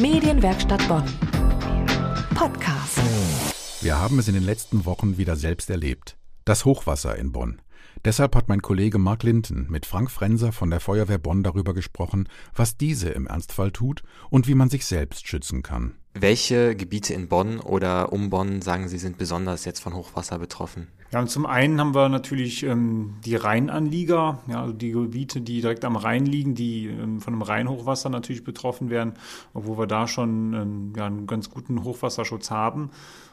Medienwerkstatt Bonn. Podcast. Wir haben es in den letzten Wochen wieder selbst erlebt. Das Hochwasser in Bonn. Deshalb hat mein Kollege Mark Linton mit Frank Frenser von der Feuerwehr Bonn darüber gesprochen, was diese im Ernstfall tut und wie man sich selbst schützen kann. Welche Gebiete in Bonn oder um Bonn sagen Sie sind besonders jetzt von Hochwasser betroffen? Ja, und zum einen haben wir natürlich ähm, die Rheinanlieger, ja, also die Gebiete, die direkt am Rhein liegen, die ähm, von einem Rheinhochwasser natürlich betroffen werden, obwohl wir da schon ähm, ja, einen ganz guten Hochwasserschutz haben.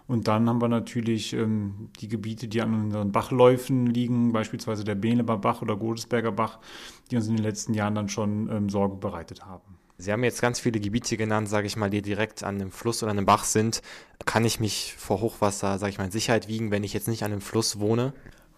Und dann haben wir natürlich ähm, die Gebiete, die an unseren Bachläufen liegen, beispielsweise der Behleber Bach oder Godesberger Bach, die uns in den letzten Jahren dann schon ähm, Sorge bereitet haben. Sie haben jetzt ganz viele Gebiete genannt, sage ich mal, die direkt an einem Fluss oder einem Bach sind. Kann ich mich vor Hochwasser, sage ich mal, in Sicherheit wiegen, wenn ich jetzt nicht an einem Fluss wohne?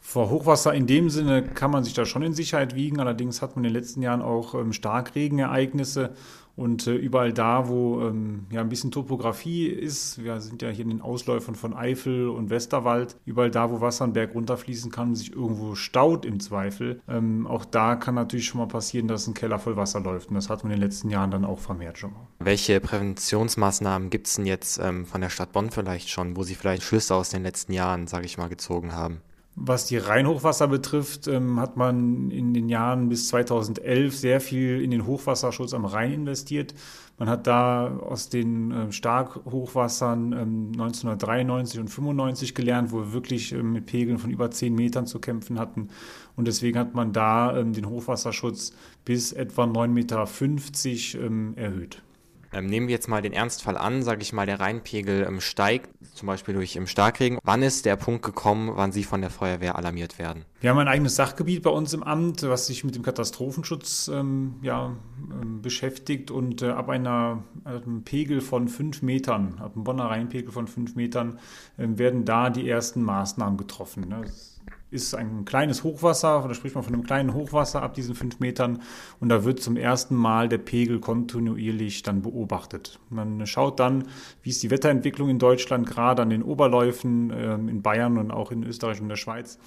Vor Hochwasser in dem Sinne kann man sich da schon in Sicherheit wiegen. Allerdings hat man in den letzten Jahren auch ähm, Starkregenereignisse und äh, überall da, wo ähm, ja ein bisschen Topografie ist, wir sind ja hier in den Ausläufern von Eifel und Westerwald, überall da, wo Wasser einen Berg runterfließen kann, sich irgendwo staut im Zweifel. Ähm, auch da kann natürlich schon mal passieren, dass ein Keller voll Wasser läuft. Und das hat man in den letzten Jahren dann auch vermehrt schon mal. Welche Präventionsmaßnahmen gibt es denn jetzt ähm, von der Stadt Bonn vielleicht schon, wo Sie vielleicht Schlüsse aus den letzten Jahren, sage ich mal, gezogen haben? Was die Rheinhochwasser betrifft, ähm, hat man in den Jahren bis 2011 sehr viel in den Hochwasserschutz am Rhein investiert. Man hat da aus den äh, Starkhochwassern ähm, 1993 und 95 gelernt, wo wir wirklich ähm, mit Pegeln von über 10 Metern zu kämpfen hatten. Und deswegen hat man da ähm, den Hochwasserschutz bis etwa 9,50 Meter ähm, erhöht. Ähm, nehmen wir jetzt mal den Ernstfall an, sage ich mal, der Rheinpegel ähm, steigt, zum Beispiel durch im Starkregen. Wann ist der Punkt gekommen, wann Sie von der Feuerwehr alarmiert werden? Wir haben ein eigenes Sachgebiet bei uns im Amt, was sich mit dem Katastrophenschutz ähm, ja, ähm, beschäftigt und äh, ab einer, einem Pegel von fünf Metern, ab einem Bonner Rheinpegel von fünf Metern, äh, werden da die ersten Maßnahmen getroffen. Ne? Ist ein kleines Hochwasser, da spricht man von einem kleinen Hochwasser ab diesen fünf Metern und da wird zum ersten Mal der Pegel kontinuierlich dann beobachtet. Man schaut dann, wie ist die Wetterentwicklung in Deutschland, gerade an den Oberläufen ähm, in Bayern und auch in Österreich und der Schweiz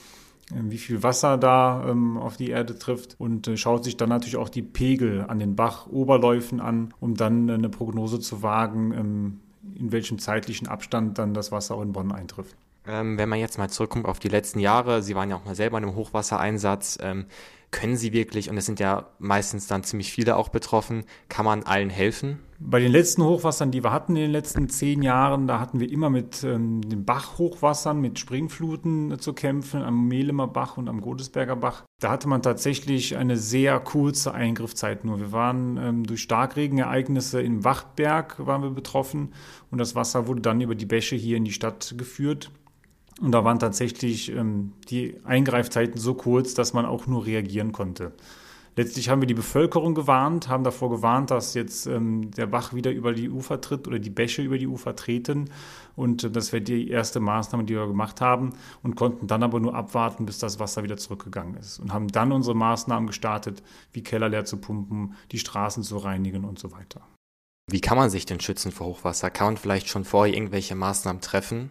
ähm, wie viel Wasser da ähm, auf die Erde trifft und äh, schaut sich dann natürlich auch die Pegel an den Bachoberläufen an, um dann eine Prognose zu wagen, in welchem zeitlichen Abstand dann das Wasser auch in Bonn eintrifft. Ähm, wenn man jetzt mal zurückkommt auf die letzten Jahre, Sie waren ja auch mal selber in einem Hochwassereinsatz, ähm, können Sie wirklich, und es sind ja meistens dann ziemlich viele auch betroffen, kann man allen helfen? Bei den letzten Hochwassern, die wir hatten in den letzten zehn Jahren, da hatten wir immer mit ähm, den Bachhochwassern, mit Springfluten äh, zu kämpfen, am Mehlemer Bach und am Godesberger Bach. Da hatte man tatsächlich eine sehr kurze Eingriffszeit nur. Wir waren ähm, durch Starkregenereignisse im Wachtberg waren wir betroffen und das Wasser wurde dann über die Bäche hier in die Stadt geführt. Und da waren tatsächlich ähm, die Eingreifzeiten so kurz, dass man auch nur reagieren konnte. Letztlich haben wir die Bevölkerung gewarnt, haben davor gewarnt, dass jetzt ähm, der Bach wieder über die Ufer tritt oder die Bäche über die Ufer treten. Und äh, das wäre die erste Maßnahme, die wir gemacht haben und konnten dann aber nur abwarten, bis das Wasser wieder zurückgegangen ist. Und haben dann unsere Maßnahmen gestartet, wie Keller leer zu pumpen, die Straßen zu reinigen und so weiter. Wie kann man sich denn schützen vor Hochwasser? Kann man vielleicht schon vorher irgendwelche Maßnahmen treffen?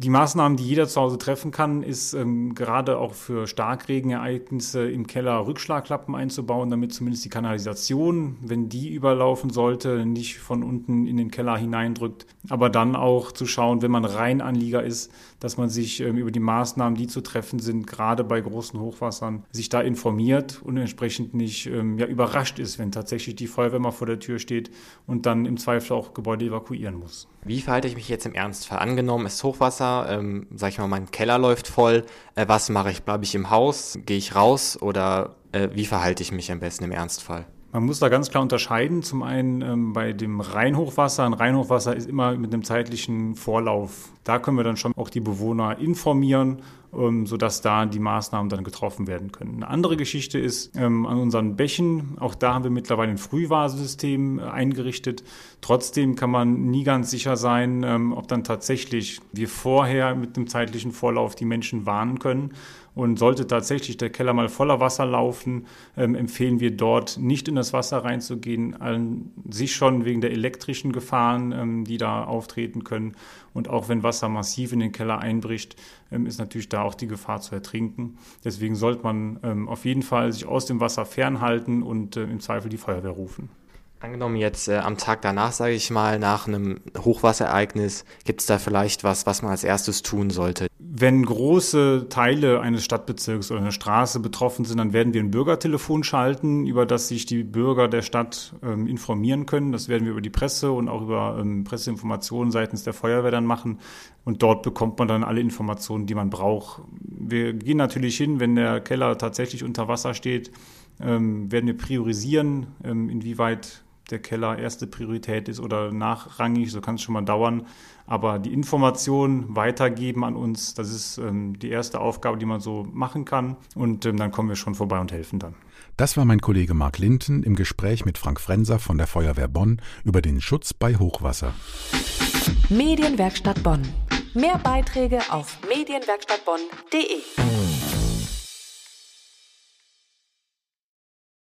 Die Maßnahmen, die jeder zu Hause treffen kann, ist ähm, gerade auch für Starkregenereignisse im Keller Rückschlagklappen einzubauen, damit zumindest die Kanalisation, wenn die überlaufen sollte, nicht von unten in den Keller hineindrückt. Aber dann auch zu schauen, wenn man Rheinanlieger ist, dass man sich ähm, über die Maßnahmen, die zu treffen sind, gerade bei großen Hochwassern, sich da informiert und entsprechend nicht ähm, ja, überrascht ist, wenn tatsächlich die Feuerwehr mal vor der Tür steht und dann im Zweifel auch Gebäude evakuieren muss. Wie verhalte ich mich jetzt im Ernstfall? Angenommen, ist Hochwasser, ähm, sag ich mal, mein Keller läuft voll. Äh, was mache ich? Bleibe ich im Haus? Gehe ich raus? Oder äh, wie verhalte ich mich am besten im Ernstfall? Man muss da ganz klar unterscheiden. Zum einen ähm, bei dem Rheinhochwasser. Ein Rheinhochwasser ist immer mit einem zeitlichen Vorlauf. Da können wir dann schon auch die Bewohner informieren, sodass da die Maßnahmen dann getroffen werden können. Eine andere Geschichte ist ähm, an unseren Bächen. Auch da haben wir mittlerweile ein Frühwarnsystem äh, eingerichtet. Trotzdem kann man nie ganz sicher sein, ähm, ob dann tatsächlich wir vorher mit dem zeitlichen Vorlauf die Menschen warnen können und sollte tatsächlich der Keller mal voller Wasser laufen, ähm, empfehlen wir dort nicht in das Wasser reinzugehen, an sich schon wegen der elektrischen Gefahren, ähm, die da auftreten können. Und auch wenn Wasser massiv in den Keller einbricht, ähm, ist natürlich da auch die Gefahr zu ertrinken. Deswegen sollte man ähm, auf jeden Fall sich aus dem Wasser fernhalten und äh, im Zweifel die Feuerwehr rufen. Angenommen jetzt äh, am Tag danach, sage ich mal, nach einem Hochwasserereignis, gibt es da vielleicht was, was man als erstes tun sollte? Wenn große Teile eines Stadtbezirks oder einer Straße betroffen sind, dann werden wir ein Bürgertelefon schalten, über das sich die Bürger der Stadt ähm, informieren können. Das werden wir über die Presse und auch über ähm, Presseinformationen seitens der Feuerwehr dann machen. Und dort bekommt man dann alle Informationen, die man braucht. Wir gehen natürlich hin, wenn der Keller tatsächlich unter Wasser steht, ähm, werden wir priorisieren, ähm, inwieweit der Keller erste Priorität ist oder nachrangig, so kann es schon mal dauern. Aber die Information weitergeben an uns, das ist ähm, die erste Aufgabe, die man so machen kann. Und ähm, dann kommen wir schon vorbei und helfen dann. Das war mein Kollege Marc Linten im Gespräch mit Frank Frenser von der Feuerwehr Bonn über den Schutz bei Hochwasser. Medienwerkstatt Bonn. Mehr Beiträge auf medienwerkstattbonn.de.